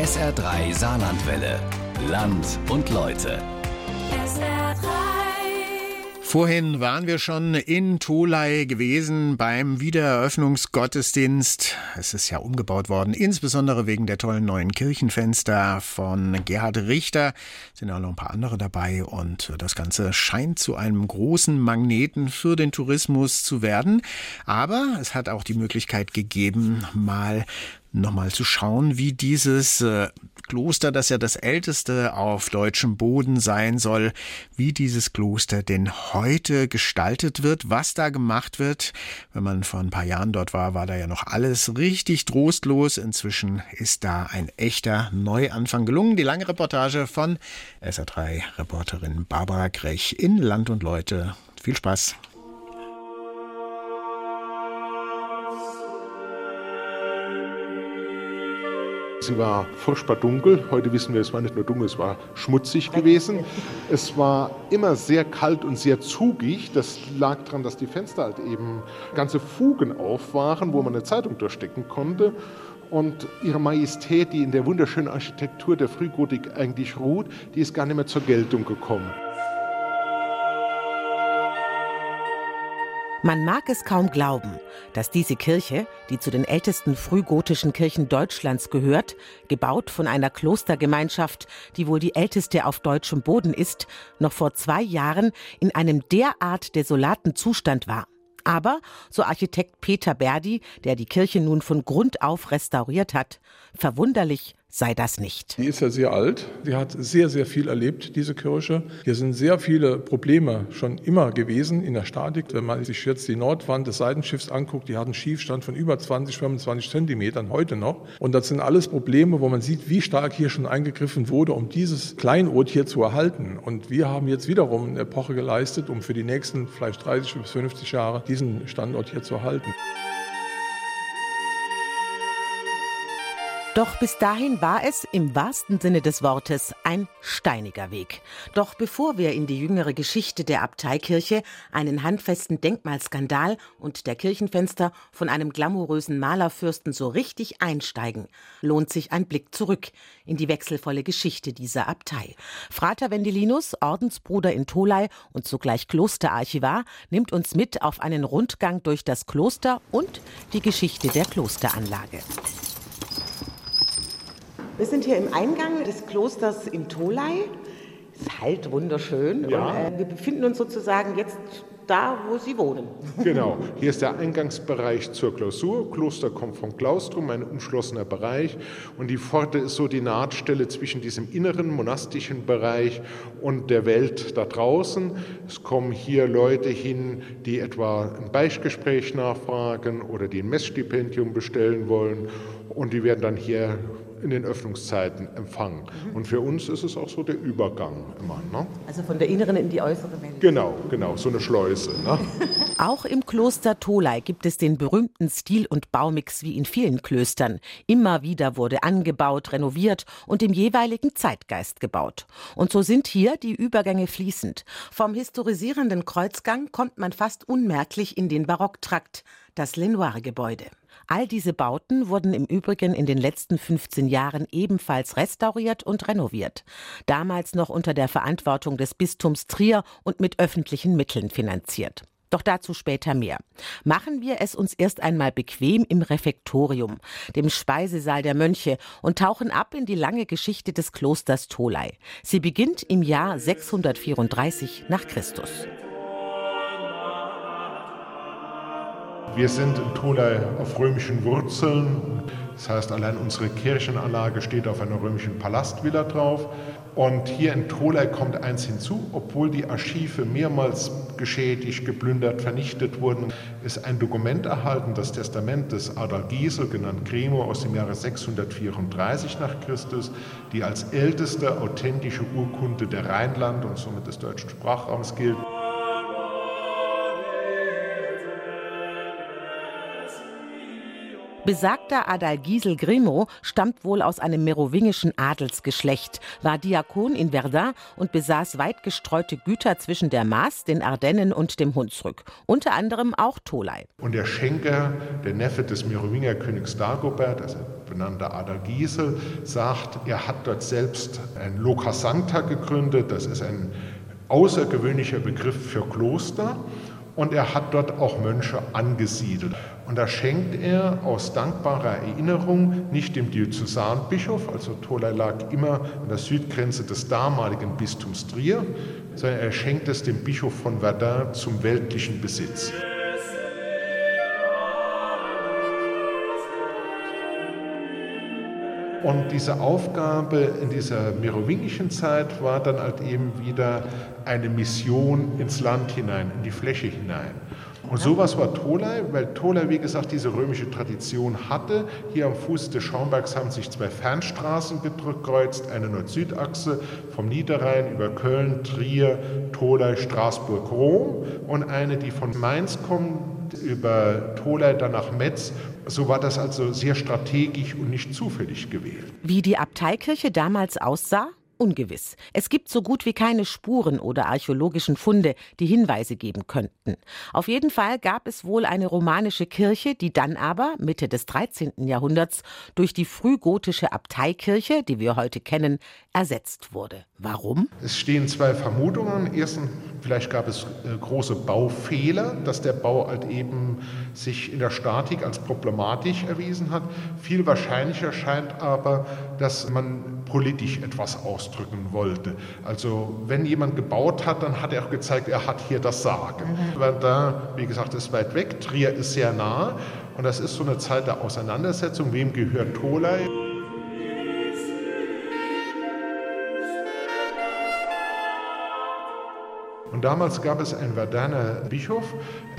SR3 Saarlandwelle. Land und Leute. SR3. Vorhin waren wir schon in Tolai gewesen beim Wiedereröffnungsgottesdienst. Es ist ja umgebaut worden, insbesondere wegen der tollen neuen Kirchenfenster von Gerhard Richter. Sind auch noch ein paar andere dabei und das Ganze scheint zu einem großen Magneten für den Tourismus zu werden. Aber es hat auch die Möglichkeit gegeben, mal nochmal zu schauen, wie dieses äh, Kloster, das ja das älteste auf deutschem Boden sein soll, wie dieses Kloster denn heute gestaltet wird, was da gemacht wird. Wenn man vor ein paar Jahren dort war, war da ja noch alles richtig trostlos. Inzwischen ist da ein echter Neuanfang gelungen. Die lange Reportage von SA3-Reporterin Barbara Grech in Land und Leute. Viel Spaß. Sie war furchtbar dunkel. Heute wissen wir, es war nicht nur dunkel, es war schmutzig gewesen. Es war immer sehr kalt und sehr zugig. Das lag daran, dass die Fenster halt eben ganze Fugen auf waren, wo man eine Zeitung durchstecken konnte. Und ihre Majestät, die in der wunderschönen Architektur der Frühgotik eigentlich ruht, die ist gar nicht mehr zur Geltung gekommen. Man mag es kaum glauben, dass diese Kirche, die zu den ältesten frühgotischen Kirchen Deutschlands gehört, gebaut von einer Klostergemeinschaft, die wohl die älteste auf deutschem Boden ist, noch vor zwei Jahren in einem derart desolaten Zustand war. Aber, so Architekt Peter Berdi, der die Kirche nun von Grund auf restauriert hat, verwunderlich sei das nicht. Die ist ja sehr alt. Sie hat sehr, sehr viel erlebt, diese Kirche. Hier sind sehr viele Probleme schon immer gewesen in der Statik. Wenn man sich jetzt die Nordwand des Seitenschiffs anguckt, die hat einen Schiefstand von über 20, 25 Zentimetern heute noch. Und das sind alles Probleme, wo man sieht, wie stark hier schon eingegriffen wurde, um dieses Kleinod hier zu erhalten. Und wir haben jetzt wiederum eine Epoche geleistet, um für die nächsten vielleicht 30 bis 50 Jahre diesen Standort hier zu erhalten. Doch bis dahin war es im wahrsten Sinne des Wortes ein steiniger Weg. Doch bevor wir in die jüngere Geschichte der Abteikirche, einen handfesten Denkmalskandal und der Kirchenfenster von einem glamourösen Malerfürsten so richtig einsteigen, lohnt sich ein Blick zurück in die wechselvolle Geschichte dieser Abtei. Frater Wendelinus, Ordensbruder in Tolai und zugleich Klosterarchivar, nimmt uns mit auf einen Rundgang durch das Kloster und die Geschichte der Klosteranlage. Wir sind hier im Eingang des Klosters in Tolai. Es ist halt wunderschön. Ja. Und, äh, wir befinden uns sozusagen jetzt da, wo Sie wohnen. Genau, hier ist der Eingangsbereich zur Klausur. Kloster kommt vom Klaustrum, ein umschlossener Bereich. Und die Pforte ist so die Nahtstelle zwischen diesem inneren monastischen Bereich und der Welt da draußen. Es kommen hier Leute hin, die etwa ein Beichtgespräch nachfragen oder die ein Messstipendium bestellen wollen. Und die werden dann hier in den Öffnungszeiten empfangen. Und für uns ist es auch so der Übergang immer. Ne? Also von der inneren in die äußere Welt. Genau, genau, so eine Schleuse. Ne? Auch im Kloster Tolai gibt es den berühmten Stil- und Baumix wie in vielen Klöstern. Immer wieder wurde angebaut, renoviert und im jeweiligen Zeitgeist gebaut. Und so sind hier die Übergänge fließend. Vom historisierenden Kreuzgang kommt man fast unmerklich in den Barocktrakt, das Lenoir-Gebäude. All diese Bauten wurden im Übrigen in den letzten 15 Jahren ebenfalls restauriert und renoviert. Damals noch unter der Verantwortung des Bistums Trier und mit öffentlichen Mitteln finanziert. Doch dazu später mehr. Machen wir es uns erst einmal bequem im Refektorium, dem Speisesaal der Mönche, und tauchen ab in die lange Geschichte des Klosters Tolai. Sie beginnt im Jahr 634 nach Christus. Wir sind in Tolai auf römischen Wurzeln. Das heißt, allein unsere Kirchenanlage steht auf einer römischen Palastvilla drauf. Und hier in Tolai kommt eins hinzu, obwohl die Archive mehrmals geschädigt, geplündert, vernichtet wurden, ist ein Dokument erhalten, das Testament des Adalgisel, genannt Gremo, aus dem Jahre 634 nach Christus, die als älteste authentische Urkunde der Rheinland und somit des deutschen Sprachraums gilt. Besagter Adalgisel Grimo stammt wohl aus einem merowingischen Adelsgeschlecht, war Diakon in Verdun und besaß weit gestreute Güter zwischen der Maas, den Ardennen und dem Hunsrück, unter anderem auch Tolai. Und der Schenker, der Neffe des Merowinger Königs Dagobert, also benannter Adalgisel, sagt, er hat dort selbst ein Loka Sancta gegründet, das ist ein außergewöhnlicher Begriff für Kloster und er hat dort auch Mönche angesiedelt. Und da schenkt er aus dankbarer Erinnerung nicht dem Diözesanbischof, also Tolai lag immer an der Südgrenze des damaligen Bistums Trier, sondern er schenkt es dem Bischof von Verdun zum weltlichen Besitz. Und diese Aufgabe in dieser merowingischen Zeit war dann halt eben wieder eine Mission ins Land hinein, in die Fläche hinein. Und sowas war Tolai, weil Tolai, wie gesagt, diese römische Tradition hatte. Hier am Fuß des Schaumbergs haben sich zwei Fernstraßen gekreuzt, eine Nord-Süd-Achse vom Niederrhein über Köln, Trier, Tolai, Straßburg, Rom und eine, die von Mainz kommt, über dann nach Metz so war das also sehr strategisch und nicht zufällig gewählt. Wie die Abteikirche damals aussah? Ungewiss. Es gibt so gut wie keine Spuren oder archäologischen Funde, die Hinweise geben könnten. Auf jeden Fall gab es wohl eine romanische Kirche, die dann aber Mitte des 13. Jahrhunderts durch die frühgotische Abteikirche, die wir heute kennen, ersetzt wurde. Warum? Es stehen zwei Vermutungen. Erstens, vielleicht gab es äh, große Baufehler, dass der Bau halt eben sich in der Statik als problematisch erwiesen hat. Viel wahrscheinlicher scheint aber, dass man politisch etwas ausdrücken wollte. Also wenn jemand gebaut hat, dann hat er auch gezeigt, er hat hier das Sagen. Mhm. Weil da, wie gesagt, ist weit weg, Trier ist sehr nah und das ist so eine Zeit der Auseinandersetzung, wem gehört Tolai. Und damals gab es einen Verdaner Bischof,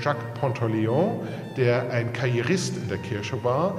Jacques Pontoleon, der ein Karrierist in der Kirche war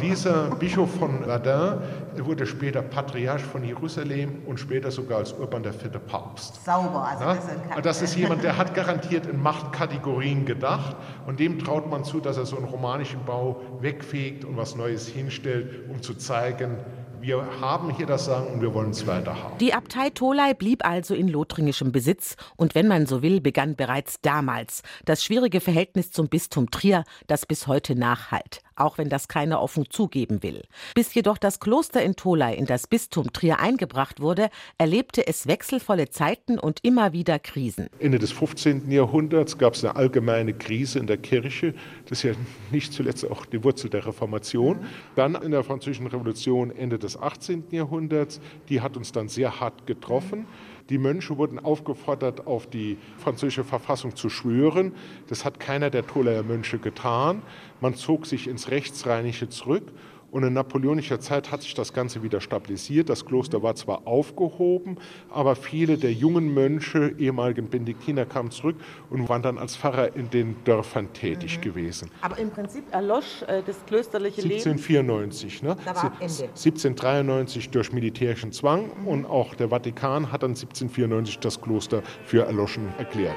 dieser Bischof von Verdun wurde später Patriarch von Jerusalem und später sogar als Urban der vierte Papst. Sauber, also ja? das, ist das ist jemand, der hat garantiert in Machtkategorien gedacht und dem traut man zu, dass er so einen romanischen Bau wegfegt und was Neues hinstellt, um zu zeigen, wir haben hier das Sagen und wir wollen es weiter haben. Die Abtei Tolai blieb also in lothringischem Besitz und wenn man so will, begann bereits damals das schwierige Verhältnis zum Bistum Trier, das bis heute nachhalt auch wenn das keiner offen zugeben will. Bis jedoch das Kloster in Tolai in das Bistum Trier eingebracht wurde, erlebte es wechselvolle Zeiten und immer wieder Krisen. Ende des 15. Jahrhunderts gab es eine allgemeine Krise in der Kirche. Das ist ja nicht zuletzt auch die Wurzel der Reformation. Dann in der Französischen Revolution Ende des 18. Jahrhunderts, die hat uns dann sehr hart getroffen. Die Mönche wurden aufgefordert, auf die französische Verfassung zu schwören. Das hat keiner der Tolaer Mönche getan. Man zog sich ins Rechtsrheinische zurück und in napoleonischer Zeit hat sich das Ganze wieder stabilisiert. Das Kloster war zwar aufgehoben, aber viele der jungen Mönche, ehemaligen Benediktiner, kamen zurück und waren dann als Pfarrer in den Dörfern tätig mhm. gewesen. Aber im Prinzip erlosch äh, das klösterliche 1794, Leben. 1794. Ne? Da war Ende. 1793 durch militärischen Zwang mhm. und auch der Vatikan hat dann 1794 das Kloster für erloschen erklärt.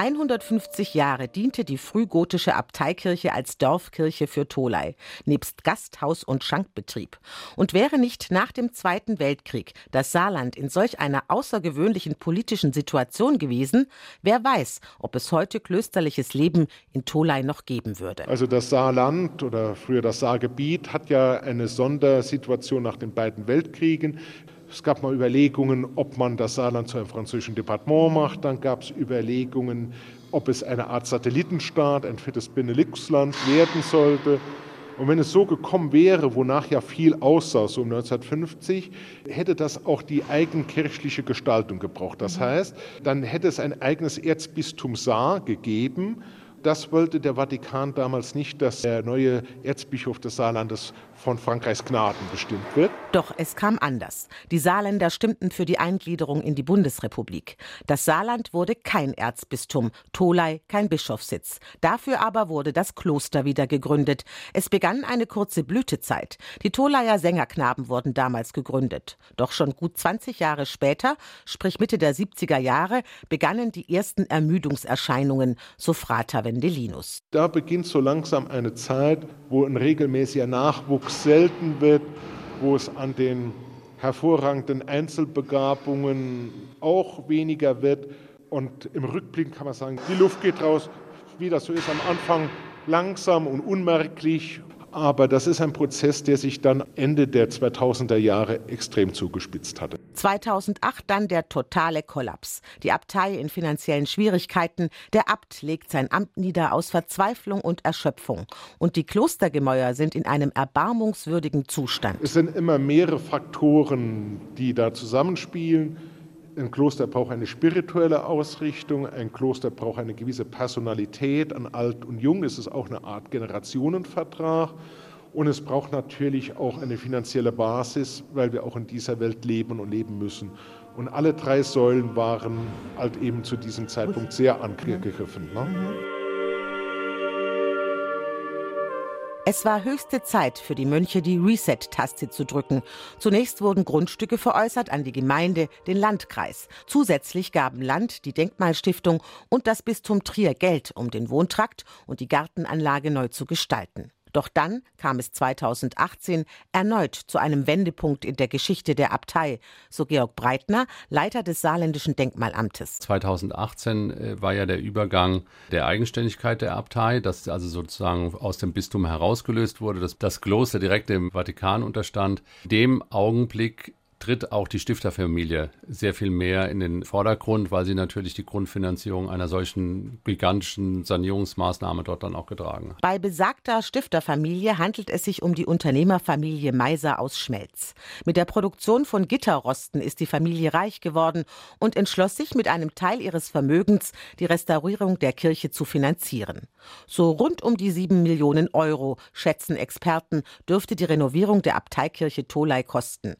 150 Jahre diente die frühgotische Abteikirche als Dorfkirche für Tolai, nebst Gasthaus und Schankbetrieb. Und wäre nicht nach dem Zweiten Weltkrieg das Saarland in solch einer außergewöhnlichen politischen Situation gewesen, wer weiß, ob es heute klösterliches Leben in Tolai noch geben würde. Also das Saarland oder früher das Saargebiet hat ja eine Sondersituation nach den beiden Weltkriegen. Es gab mal Überlegungen, ob man das Saarland zu einem französischen Departement macht. Dann gab es Überlegungen, ob es eine Art Satellitenstaat, ein viertes Benelux-Land werden sollte. Und wenn es so gekommen wäre, wonach ja viel aussah, so um 1950, hätte das auch die eigenkirchliche Gestaltung gebraucht. Das mhm. heißt, dann hätte es ein eigenes Erzbistum Saar gegeben Das wollte der Vatikan damals nicht, dass der neue Erzbischof des Saarlandes von Frankreichs Gnaden bestimmt wird. Doch es kam anders. Die Saarländer stimmten für die Eingliederung in die Bundesrepublik. Das Saarland wurde kein Erzbistum, Tolai kein Bischofssitz. Dafür aber wurde das Kloster wieder gegründet. Es begann eine kurze Blütezeit. Die Tolaier Sängerknaben wurden damals gegründet. Doch schon gut 20 Jahre später, sprich Mitte der 70er Jahre, begannen die ersten Ermüdungserscheinungen, so Frater Wendelinus. Da beginnt so langsam eine Zeit, wo ein regelmäßiger Nachwuchs selten wird, wo es an den hervorragenden Einzelbegabungen auch weniger wird. Und im Rückblick kann man sagen, die Luft geht raus, wie das so ist am Anfang langsam und unmerklich aber das ist ein Prozess, der sich dann Ende der 2000er Jahre extrem zugespitzt hatte. 2008 dann der totale Kollaps. Die Abtei in finanziellen Schwierigkeiten. Der Abt legt sein Amt nieder aus Verzweiflung und Erschöpfung. Und die Klostergemäuer sind in einem erbarmungswürdigen Zustand. Es sind immer mehrere Faktoren, die da zusammenspielen. Ein Kloster braucht eine spirituelle Ausrichtung, ein Kloster braucht eine gewisse Personalität. An Alt und Jung ist es auch eine Art Generationenvertrag. Und es braucht natürlich auch eine finanzielle Basis, weil wir auch in dieser Welt leben und leben müssen. Und alle drei Säulen waren halt eben zu diesem Zeitpunkt sehr angegriffen. Ne? Es war höchste Zeit für die Mönche, die Reset-Taste zu drücken. Zunächst wurden Grundstücke veräußert an die Gemeinde, den Landkreis. Zusätzlich gaben Land, die Denkmalstiftung und das Bistum Trier Geld, um den Wohntrakt und die Gartenanlage neu zu gestalten. Doch dann kam es 2018 erneut zu einem Wendepunkt in der Geschichte der Abtei, so Georg Breitner, Leiter des Saarländischen Denkmalamtes. 2018 äh, war ja der Übergang der Eigenständigkeit der Abtei, das also sozusagen aus dem Bistum herausgelöst wurde, dass das Kloster direkt dem Vatikan unterstand. Dem Augenblick tritt auch die Stifterfamilie sehr viel mehr in den Vordergrund, weil sie natürlich die Grundfinanzierung einer solchen gigantischen Sanierungsmaßnahme dort dann auch getragen hat. Bei besagter Stifterfamilie handelt es sich um die Unternehmerfamilie Meiser aus Schmelz. Mit der Produktion von Gitterrosten ist die Familie reich geworden und entschloss sich mit einem Teil ihres Vermögens die Restaurierung der Kirche zu finanzieren. So rund um die sieben Millionen Euro, schätzen Experten, dürfte die Renovierung der Abteikirche Tolai kosten.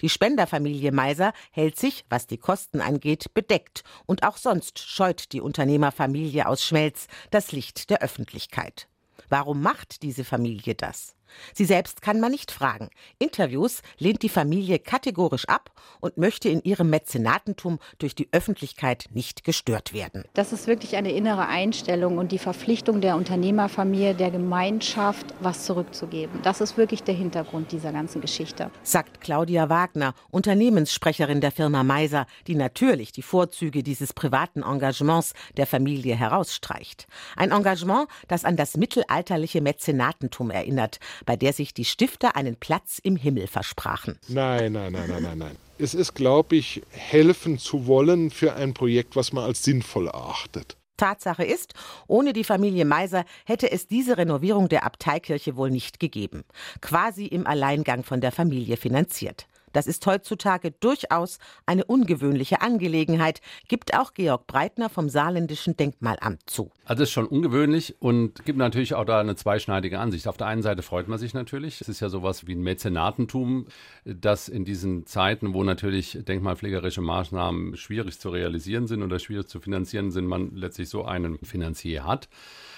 Die Spenderfamilie Meiser hält sich, was die Kosten angeht, bedeckt und auch sonst scheut die Unternehmerfamilie aus Schmelz das Licht der Öffentlichkeit. Warum macht diese Familie das? Sie selbst kann man nicht fragen. Interviews lehnt die Familie kategorisch ab und möchte in ihrem Mäzenatentum durch die Öffentlichkeit nicht gestört werden. Das ist wirklich eine innere Einstellung und die Verpflichtung der Unternehmerfamilie, der Gemeinschaft, was zurückzugeben. Das ist wirklich der Hintergrund dieser ganzen Geschichte. Sagt Claudia Wagner, Unternehmenssprecherin der Firma Meiser, die natürlich die Vorzüge dieses privaten Engagements der Familie herausstreicht. Ein Engagement, das an das mittelalterliche Mäzenatentum erinnert, bei der sich die Stifter einen Platz im Himmel versprachen. Nein, nein, nein, nein, nein, nein. Es ist, glaube ich, helfen zu wollen für ein Projekt, was man als sinnvoll erachtet. Tatsache ist, ohne die Familie Meiser hätte es diese Renovierung der Abteikirche wohl nicht gegeben. Quasi im Alleingang von der Familie finanziert. Das ist heutzutage durchaus eine ungewöhnliche Angelegenheit, gibt auch Georg Breitner vom Saarländischen Denkmalamt zu. Also ist schon ungewöhnlich und gibt natürlich auch da eine zweischneidige Ansicht. Auf der einen Seite freut man sich natürlich. Es ist ja sowas wie ein Mäzenatentum, das in diesen Zeiten, wo natürlich denkmalpflegerische Maßnahmen schwierig zu realisieren sind oder schwierig zu finanzieren sind, man letztlich so einen Finanzier hat.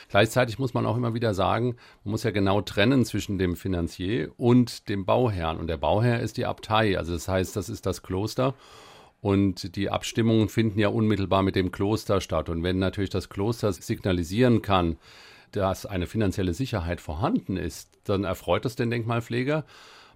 Gleichzeitig muss man auch immer wieder sagen, man muss ja genau trennen zwischen dem Finanzier und dem Bauherrn. Und der Bauherr ist die Abtei, also das heißt, das ist das Kloster. Und die Abstimmungen finden ja unmittelbar mit dem Kloster statt. Und wenn natürlich das Kloster signalisieren kann, dass eine finanzielle Sicherheit vorhanden ist, dann erfreut das den Denkmalpfleger.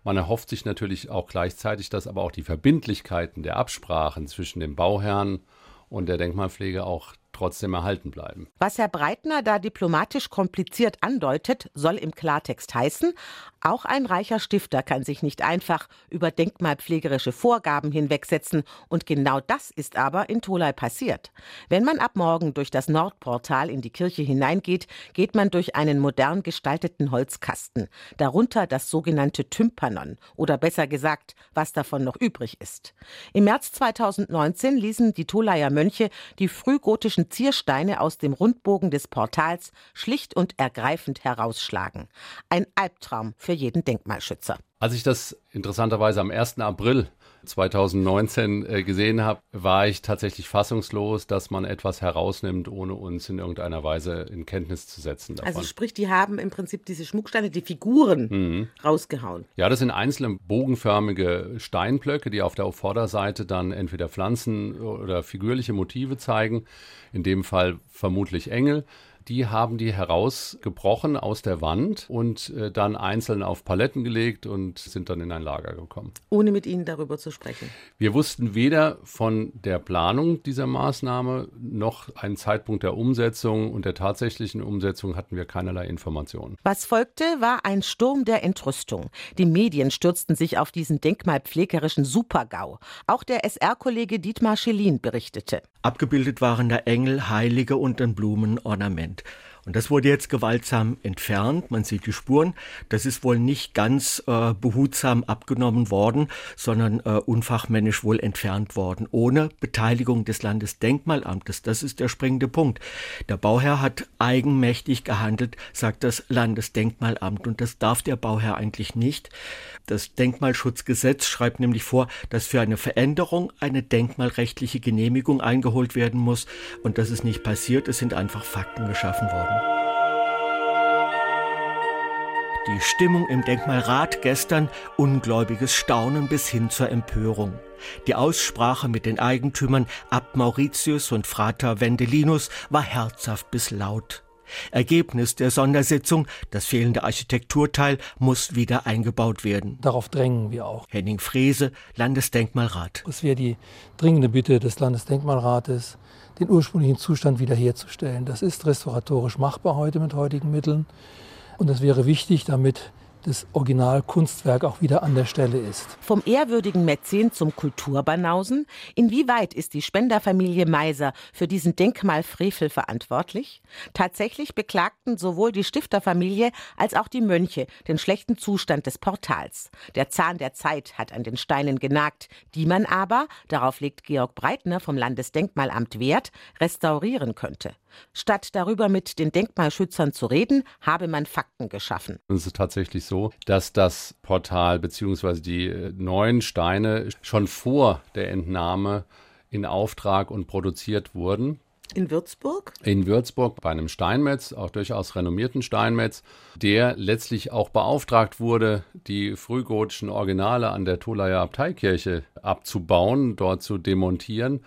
Man erhofft sich natürlich auch gleichzeitig, dass aber auch die Verbindlichkeiten der Absprachen zwischen dem Bauherrn und der Denkmalpflege auch trotzdem erhalten bleiben. Was Herr Breitner da diplomatisch kompliziert andeutet, soll im Klartext heißen, auch ein reicher Stifter kann sich nicht einfach über denkmalpflegerische Vorgaben hinwegsetzen. Und genau das ist aber in Tolai passiert. Wenn man ab morgen durch das Nordportal in die Kirche hineingeht, geht man durch einen modern gestalteten Holzkasten. Darunter das sogenannte Tympanon oder besser gesagt, was davon noch übrig ist. Im März 2019 ließen die Tolaier Mönche die frühgotischen Ziersteine aus dem Rundbogen des Portals schlicht und ergreifend herausschlagen. Ein Albtraum für jeden Denkmalschützer. Als ich das interessanterweise am 1. April 2019 äh, gesehen habe, war ich tatsächlich fassungslos, dass man etwas herausnimmt, ohne uns in irgendeiner Weise in Kenntnis zu setzen. Davon. Also sprich, die haben im Prinzip diese Schmucksteine, die Figuren mhm. rausgehauen. Ja, das sind einzelne bogenförmige Steinblöcke, die auf der Vorderseite dann entweder Pflanzen oder figürliche Motive zeigen. In dem Fall vermutlich Engel die haben die herausgebrochen aus der Wand und äh, dann einzeln auf Paletten gelegt und sind dann in ein Lager gekommen. Ohne mit Ihnen darüber zu sprechen. Wir wussten weder von der Planung dieser Maßnahme noch einen Zeitpunkt der Umsetzung und der tatsächlichen Umsetzung hatten wir keinerlei Informationen. Was folgte, war ein Sturm der Entrüstung. Die Medien stürzten sich auf diesen denkmalpflegerischen Supergau. Auch der SR-Kollege Dietmar Schelin berichtete. Abgebildet waren da Engel, Heilige und ein Blumenornament. Und das wurde jetzt gewaltsam entfernt. Man sieht die Spuren. Das ist wohl nicht ganz äh, behutsam abgenommen worden, sondern äh, unfachmännisch wohl entfernt worden, ohne Beteiligung des Landesdenkmalamtes. Das ist der springende Punkt. Der Bauherr hat eigenmächtig gehandelt, sagt das Landesdenkmalamt. Und das darf der Bauherr eigentlich nicht. Das Denkmalschutzgesetz schreibt nämlich vor, dass für eine Veränderung eine denkmalrechtliche Genehmigung eingeholt werden muss. Und das ist nicht passiert. Es sind einfach Fakten geschaffen worden. Die Stimmung im Denkmalrat gestern ungläubiges Staunen bis hin zur Empörung. Die Aussprache mit den Eigentümern Abt Mauritius und Frater Wendelinus war herzhaft bis laut. Ergebnis der Sondersitzung, das fehlende Architekturteil muss wieder eingebaut werden. Darauf drängen wir auch. Henning Frese, Landesdenkmalrat. Es wäre die dringende Bitte des Landesdenkmalrates, den ursprünglichen Zustand wiederherzustellen. Das ist restauratorisch machbar heute mit heutigen Mitteln. Und das wäre wichtig, damit das Originalkunstwerk auch wieder an der Stelle ist. Vom ehrwürdigen Mäzen zum Kulturbanausen. Inwieweit ist die Spenderfamilie Meiser für diesen Denkmalfrevel verantwortlich? Tatsächlich beklagten sowohl die Stifterfamilie als auch die Mönche den schlechten Zustand des Portals. Der Zahn der Zeit hat an den Steinen genagt, die man aber, darauf legt Georg Breitner vom Landesdenkmalamt Wert, restaurieren könnte. Statt darüber mit den Denkmalschützern zu reden, habe man Fakten geschaffen. Es ist tatsächlich so, dass das Portal bzw. die äh, neuen Steine schon vor der Entnahme in Auftrag und produziert wurden. In Würzburg? In Würzburg bei einem Steinmetz, auch durchaus renommierten Steinmetz, der letztlich auch beauftragt wurde, die frühgotischen Originale an der Tolaer Abteikirche abzubauen, dort zu demontieren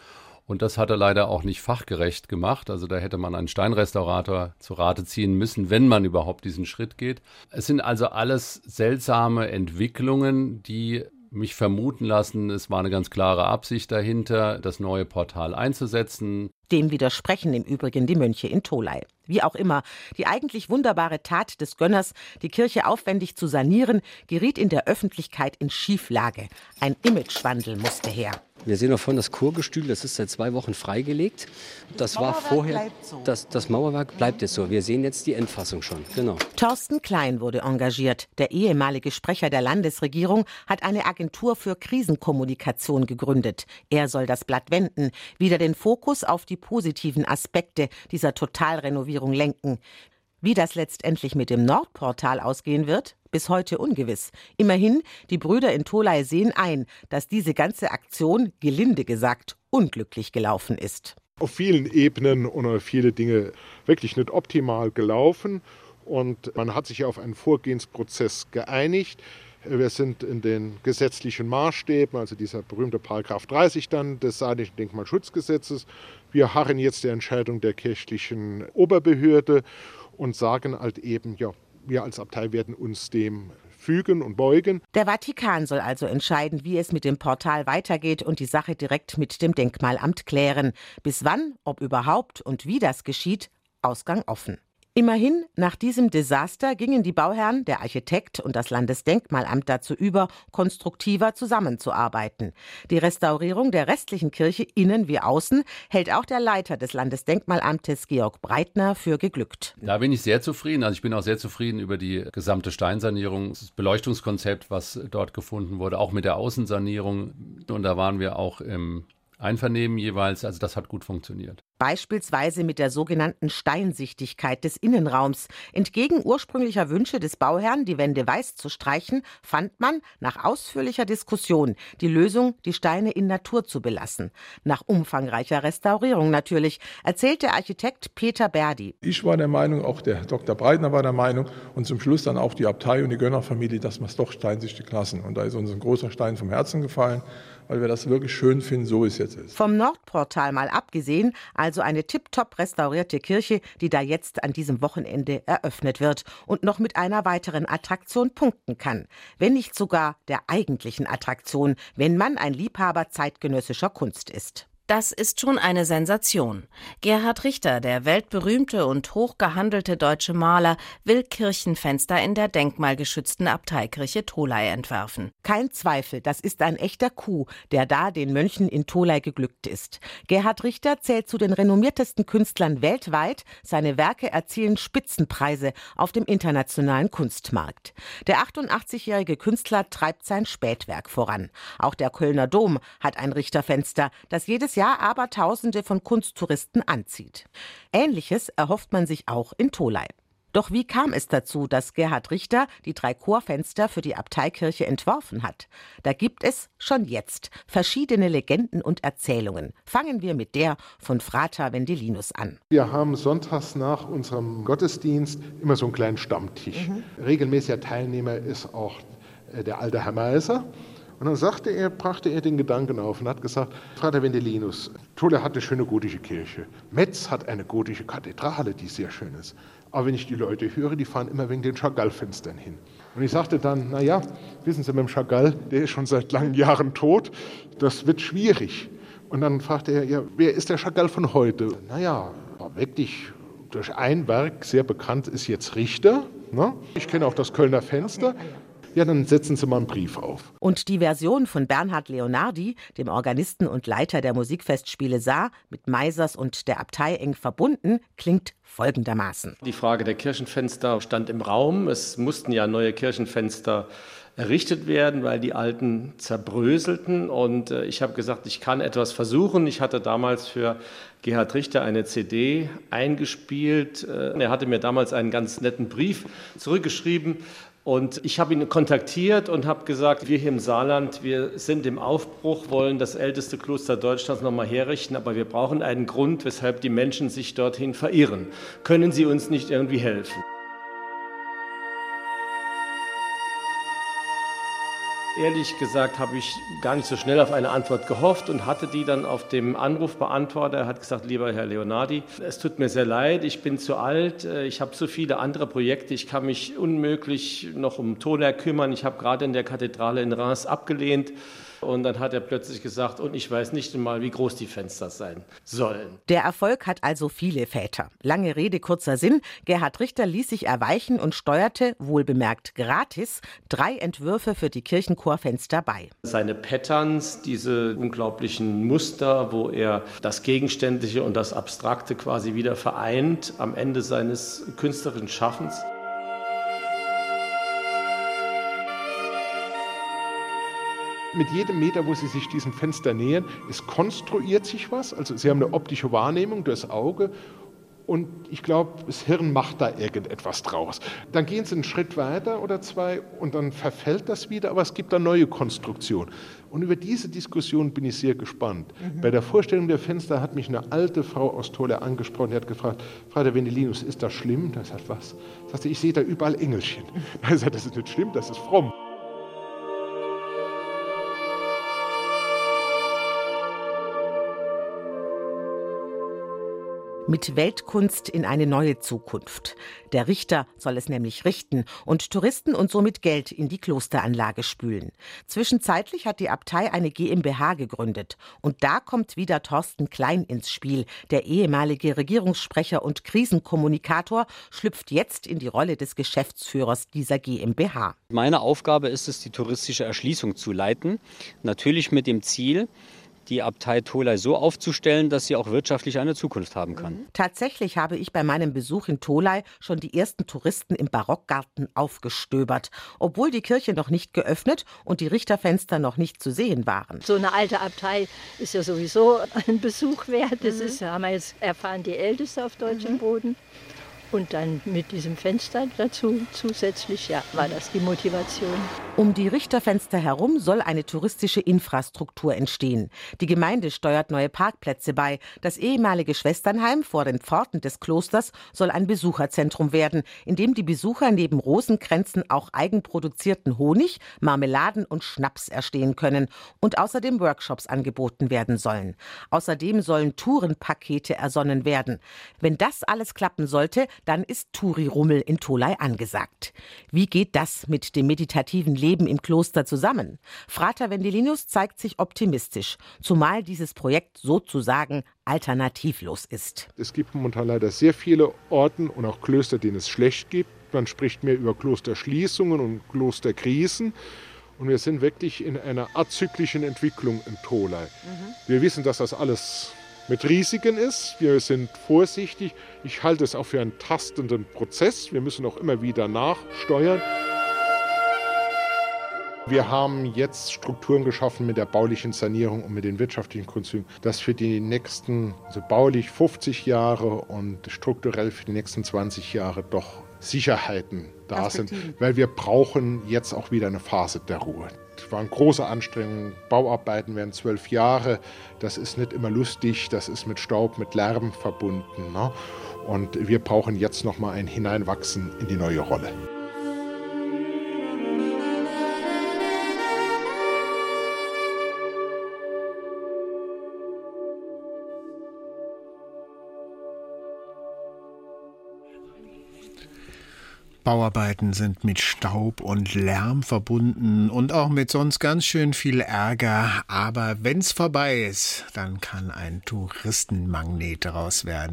und das hat er leider auch nicht fachgerecht gemacht. Also da hätte man einen Steinrestaurator zu Rate ziehen müssen, wenn man überhaupt diesen Schritt geht. Es sind also alles seltsame Entwicklungen, die mich vermuten lassen, es war eine ganz klare Absicht dahinter, das neue Portal einzusetzen. Dem widersprechen im Übrigen die Mönche in Tolai. Wie auch immer, die eigentlich wunderbare Tat des Gönners, die Kirche aufwendig zu sanieren, geriet in der Öffentlichkeit in Schieflage. Ein Imagewandel musste her. Wir sehen auch vorhin das Chorgestühl, das ist seit zwei Wochen freigelegt. Das, das war vorher. So. Das, das Mauerwerk bleibt jetzt so. Wir sehen jetzt die Endfassung schon. Genau. Thorsten Klein wurde engagiert. Der ehemalige Sprecher der Landesregierung hat eine Agentur für Krisenkommunikation gegründet. Er soll das Blatt wenden, wieder den Fokus auf die positiven Aspekte dieser Totalrenovierung lenken. Wie das letztendlich mit dem Nordportal ausgehen wird, bis heute ungewiss. Immerhin, die Brüder in Tolai sehen ein, dass diese ganze Aktion, gelinde gesagt, unglücklich gelaufen ist. Auf vielen Ebenen und viele Dinge wirklich nicht optimal gelaufen. Und man hat sich auf einen Vorgehensprozess geeinigt. Wir sind in den gesetzlichen Maßstäben, also dieser berühmte Paragraph 30 dann des Saarländischen Denkmalschutzgesetzes. Wir harren jetzt der Entscheidung der kirchlichen Oberbehörde und sagen halt eben, ja, wir als Abtei werden uns dem fügen und beugen. Der Vatikan soll also entscheiden, wie es mit dem Portal weitergeht und die Sache direkt mit dem Denkmalamt klären. Bis wann, ob überhaupt und wie das geschieht, Ausgang offen. Immerhin, nach diesem Desaster gingen die Bauherren, der Architekt und das Landesdenkmalamt dazu über, konstruktiver zusammenzuarbeiten. Die Restaurierung der restlichen Kirche innen wie außen hält auch der Leiter des Landesdenkmalamtes Georg Breitner für geglückt. Da bin ich sehr zufrieden. Also ich bin auch sehr zufrieden über die gesamte Steinsanierung, das Beleuchtungskonzept, was dort gefunden wurde, auch mit der Außensanierung. Und da waren wir auch im Einvernehmen jeweils. Also das hat gut funktioniert. beispielsweise mit der sogenannten Steinsichtigkeit des Innenraums. Entgegen ursprünglicher Wünsche des Bauherrn, die Wände weiß zu streichen, fand man nach ausführlicher Diskussion die Lösung, die Steine in Natur zu belassen. Nach umfangreicher Restaurierung natürlich, erzählt der Architekt Peter Berdi. Ich war der Meinung, auch der Dr. Breitner war der Meinung und zum Schluss dann auch die Abtei und die Gönnerfamilie, dass man es doch steinsichtig lassen. Und da ist uns ein großer Stein vom Herzen gefallen weil wir das wirklich schön finden, so wie es jetzt ist. Vom Nordportal mal abgesehen, also eine tiptop restaurierte Kirche, die da jetzt an diesem Wochenende eröffnet wird und noch mit einer weiteren Attraktion punkten kann. Wenn nicht sogar der eigentlichen Attraktion, wenn man ein Liebhaber zeitgenössischer Kunst ist. Das ist schon eine Sensation. Gerhard Richter, der weltberühmte und hochgehandelte deutsche Maler, will Kirchenfenster in der denkmalgeschützten Abteikirche Tolai entwerfen. Kein Zweifel, das ist ein echter Coup, der da den Mönchen in Tolai geglückt ist. Gerhard Richter zählt zu den renommiertesten Künstlern weltweit. Seine Werke erzielen Spitzenpreise auf dem internationalen Kunstmarkt. Der 88-jährige Künstler treibt sein Spätwerk voran. Auch der Kölner Dom hat ein Richterfenster, das jedes jedes Jahr aber Tausende von Kunsttouristen anzieht. Ähnliches erhofft man sich auch in Tolai. Doch wie kam es dazu, dass Gerhard Richter die drei Chorfenster für die Abteikirche entworfen hat? Da gibt es schon jetzt verschiedene Legenden und Erzählungen. Fangen wir mit der von Frater Vendelinus an. Wir haben sonntags nach unserem Gottesdienst immer so einen kleinen Stammtisch. Mhm. Regelmäßiger Teilnehmer ist auch äh, der alte Herr Meiser. Und dann sagte er, brachte er den Gedanken auf und hat gesagt, Vater Vendelinus, Tulle hat eine schöne gotische Kirche. Metz hat eine gotische Kathedrale, die sehr schön ist. Aber wenn ich die Leute höre, die fahren immer wegen den Chagall-Fenstern hin. Und ich sagte dann, naja, wissen Sie, mit dem Chagall, der ist schon seit langen Jahren tot, das wird schwierig. Und dann fragte er, ja, wer ist der Chagall von heute? Naja, wirklich durch ein Werk sehr bekannt ist jetzt Richter. Ne? Ich kenne auch das Kölner Fenster. Ja, dann setzen Sie mal einen Brief auf. Und die Version von Bernhard Leonardi, dem Organisten und Leiter der Musikfestspiele Saar, mit Meisers und der Abtei eng verbunden, klingt folgendermaßen. Die Frage der Kirchenfenster stand im Raum. Es mussten ja neue Kirchenfenster errichtet werden, weil die alten zerbröselten. Und äh, ich habe gesagt, ich kann etwas versuchen. Ich hatte damals für Gerhard Richter eine CD eingespielt. Äh, er hatte mir damals einen ganz netten Brief zurückgeschrieben, und ich habe ihn kontaktiert und habe gesagt, wir hier im Saarland, wir sind im Aufbruch, wollen das älteste Kloster Deutschlands nochmal herrichten, aber wir brauchen einen Grund, weshalb die Menschen sich dorthin verirren. Können Sie uns nicht irgendwie helfen? Ehrlich gesagt habe ich gar nicht so schnell auf eine Antwort gehofft und hatte die dann auf dem Anrufbeantworter. Er hat gesagt, lieber Herr Leonardi, es tut mir sehr leid, ich bin zu alt, äh, ich habe so viele andere Projekte, ich kann mich unmöglich noch um Toner kümmern. Ich habe gerade in der Kathedrale in Reims abgelehnt. Und dann hat er plötzlich gesagt, und ich weiß nicht einmal, wie groß die Fenster sein sollen. Der Erfolg hat also viele Väter. Lange Rede, kurzer Sinn. Gerhard Richter ließ sich erweichen und steuerte, wohlbemerkt gratis, drei Entwürfe für die Kirchenchorfenster bei. Seine Patterns, diese unglaublichen Muster, wo er das Gegenständliche und das Abstrakte quasi wieder vereint am Ende seines künstlerischen Schaffens. Mit jedem Meter, wo Sie sich diesem Fenster nähern, es konstruiert sich was. Also Sie haben eine optische Wahrnehmung durchs Auge und ich glaube, das Hirn macht da irgendetwas draus. Dann gehen Sie einen Schritt weiter oder zwei und dann verfällt das wieder, aber es gibt da neue Konstruktionen. Und über diese Diskussion bin ich sehr gespannt. Mhm. Bei der Vorstellung der Fenster hat mich eine alte Frau aus Tolle angesprochen, die hat gefragt, Vater Venelinus, ist das schlimm? Da sagt was? Sagte, ich sehe da überall Engelchen. Da sagt, das ist nicht schlimm, das ist fromm. Mit Weltkunst in eine neue Zukunft. Der Richter soll es nämlich richten und Touristen und somit Geld in die Klosteranlage spülen. Zwischenzeitlich hat die Abtei eine GmbH gegründet. Und da kommt wieder Thorsten Klein ins Spiel. Der ehemalige Regierungssprecher und Krisenkommunikator schlüpft jetzt in die Rolle des Geschäftsführers dieser GmbH. Meine Aufgabe ist es, die touristische Erschließung zu leiten. Natürlich mit dem Ziel, die Abtei Tolai so aufzustellen, dass sie auch wirtschaftlich eine Zukunft haben kann. Tatsächlich habe ich bei meinem Besuch in Tolai schon die ersten Touristen im Barockgarten aufgestöbert, obwohl die Kirche noch nicht geöffnet und die Richterfenster noch nicht zu sehen waren. So eine alte Abtei ist ja sowieso ein Besuch wert. Das mhm. ist, haben wir jetzt erfahren, die älteste auf deutschem mhm. Boden. Und dann mit diesem Fenster dazu zusätzlich, ja, war das die Motivation. Um die Richterfenster herum soll eine touristische Infrastruktur entstehen. Die Gemeinde steuert neue Parkplätze bei. Das ehemalige Schwesternheim vor den Pforten des Klosters soll ein Besucherzentrum werden, in dem die Besucher neben Rosenkränzen auch eigenproduzierten Honig, Marmeladen und Schnaps erstehen können und außerdem Workshops angeboten werden sollen. Außerdem sollen Tourenpakete ersonnen werden. Wenn das alles klappen sollte, dann ist Touri-Rummel in Tolai angesagt. Wie geht das mit dem meditativen Leben im Kloster zusammen? Frater Wendelinus zeigt sich optimistisch, zumal dieses Projekt sozusagen alternativlos ist. Es gibt momentan leider sehr viele Orten und auch Klöster, denen es schlecht gibt. Man spricht mehr über Klosterschließungen und Klosterkrisen. Und wir sind wirklich in einer azyklischen Entwicklung in Tolai. Mhm. Wir wissen, dass das alles mit Risiken ist. Wir sind vorsichtig. Ich halte es auch für einen tastenden Prozess. Wir müssen auch immer wieder nachsteuern. Wir haben jetzt Strukturen geschaffen mit der baulichen Sanierung und mit den wirtschaftlichen Grundzügen, dass für die nächsten, also baulich 50 Jahre und strukturell für die nächsten 20 Jahre doch Sicherheiten da sind, weil wir brauchen jetzt auch wieder eine Phase der Ruhe. Es waren große Anstrengungen. Bauarbeiten werden zwölf Jahre. Das ist nicht immer lustig. Das ist mit Staub, mit Lärm verbunden. Ne? Und wir brauchen jetzt noch mal ein Hineinwachsen in die neue Rolle. Bauarbeiten sind mit Staub und Lärm verbunden und auch mit sonst ganz schön viel Ärger. Aber wenn's vorbei ist, dann kann ein Touristenmagnet daraus werden.